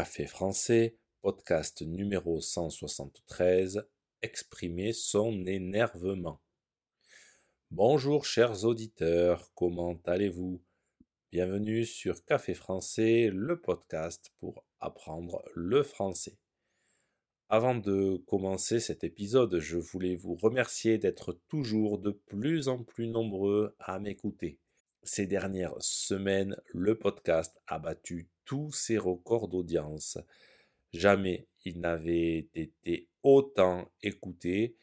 Café français, podcast numéro 173, exprimer son énervement. Bonjour chers auditeurs, comment allez-vous? Bienvenue sur Café français, le podcast pour apprendre le français. Avant de commencer cet épisode, je voulais vous remercier d'être toujours de plus en plus nombreux à m'écouter. Ces dernières semaines, le podcast a battu tous ses records d'audience. Jamais il n'avait été autant écouté.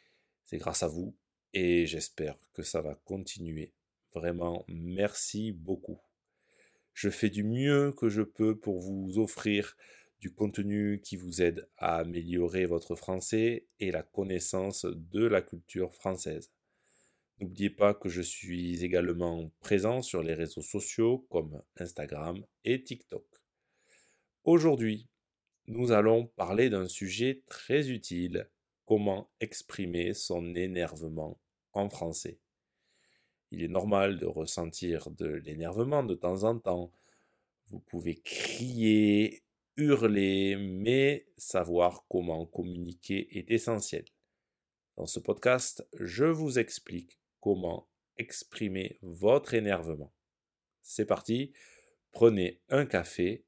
C'est grâce à vous et j'espère que ça va continuer. Vraiment, merci beaucoup. Je fais du mieux que je peux pour vous offrir du contenu qui vous aide à améliorer votre français et la connaissance de la culture française. N'oubliez pas que je suis également présent sur les réseaux sociaux comme Instagram et TikTok. Aujourd'hui, nous allons parler d'un sujet très utile, comment exprimer son énervement en français. Il est normal de ressentir de l'énervement de temps en temps. Vous pouvez crier, hurler, mais savoir comment communiquer est essentiel. Dans ce podcast, je vous explique comment exprimer votre énervement. C'est parti, prenez un café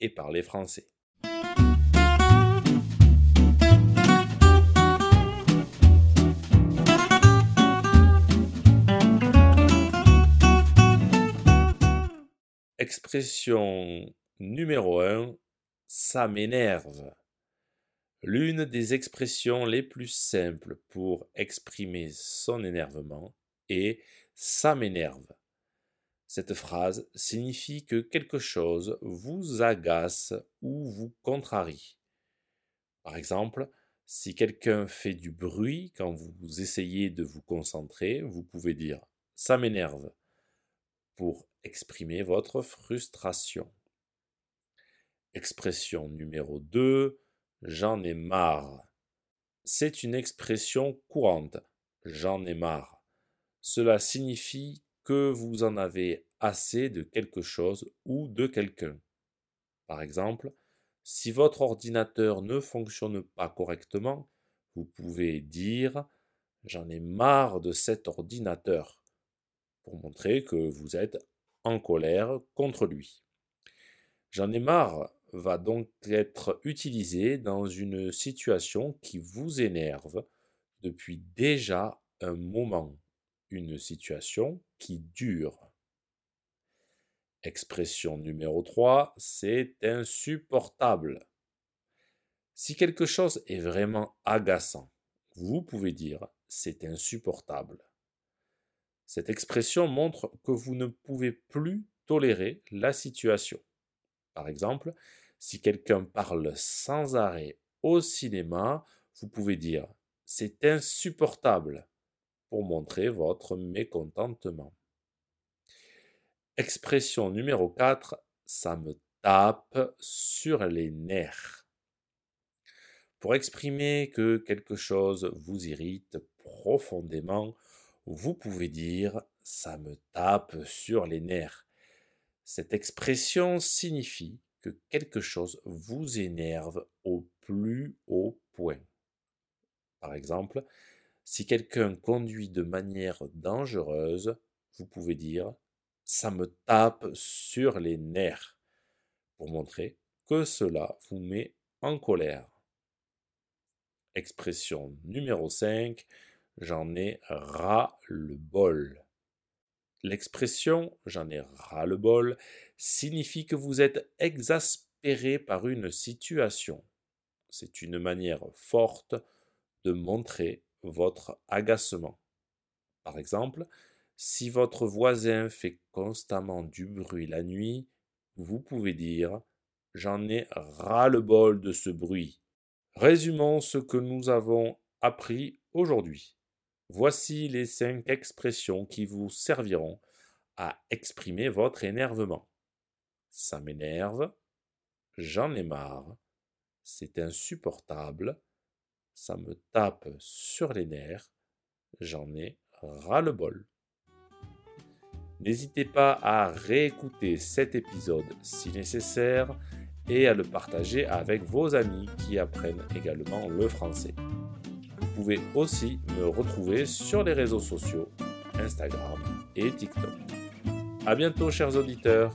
et parlez français. Expression numéro 1, ça m'énerve. L'une des expressions les plus simples pour exprimer son énervement est ça m'énerve. Cette phrase signifie que quelque chose vous agace ou vous contrarie. Par exemple, si quelqu'un fait du bruit quand vous essayez de vous concentrer, vous pouvez dire ça m'énerve pour exprimer votre frustration. Expression numéro 2, J'en ai marre. C'est une expression courante. J'en ai marre. Cela signifie que vous en avez assez de quelque chose ou de quelqu'un. Par exemple, si votre ordinateur ne fonctionne pas correctement, vous pouvez dire J'en ai marre de cet ordinateur pour montrer que vous êtes en colère contre lui. J'en ai marre va donc être utilisé dans une situation qui vous énerve depuis déjà un moment, une situation qui dure. Expression numéro 3, c'est insupportable. Si quelque chose est vraiment agaçant, vous pouvez dire c'est insupportable. Cette expression montre que vous ne pouvez plus tolérer la situation. Par exemple, si quelqu'un parle sans arrêt au cinéma, vous pouvez dire c'est insupportable pour montrer votre mécontentement. Expression numéro 4, ça me tape sur les nerfs. Pour exprimer que quelque chose vous irrite profondément, vous pouvez dire ça me tape sur les nerfs. Cette expression signifie que quelque chose vous énerve au plus haut point. Par exemple, si quelqu'un conduit de manière dangereuse, vous pouvez dire ça me tape sur les nerfs pour montrer que cela vous met en colère. Expression numéro 5, j'en ai ras le bol. L'expression j'en ai ras le bol signifie que vous êtes exaspéré par une situation. C'est une manière forte de montrer votre agacement. Par exemple, si votre voisin fait constamment du bruit la nuit, vous pouvez dire J'en ai ras-le-bol de ce bruit. Résumons ce que nous avons appris aujourd'hui. Voici les cinq expressions qui vous serviront à exprimer votre énervement ça m'énerve, j'en ai marre, c'est insupportable, ça me tape sur les nerfs, j'en ai ras-le-bol. N'hésitez pas à réécouter cet épisode si nécessaire et à le partager avec vos amis qui apprennent également le français. Vous pouvez aussi me retrouver sur les réseaux sociaux, Instagram et TikTok. A bientôt chers auditeurs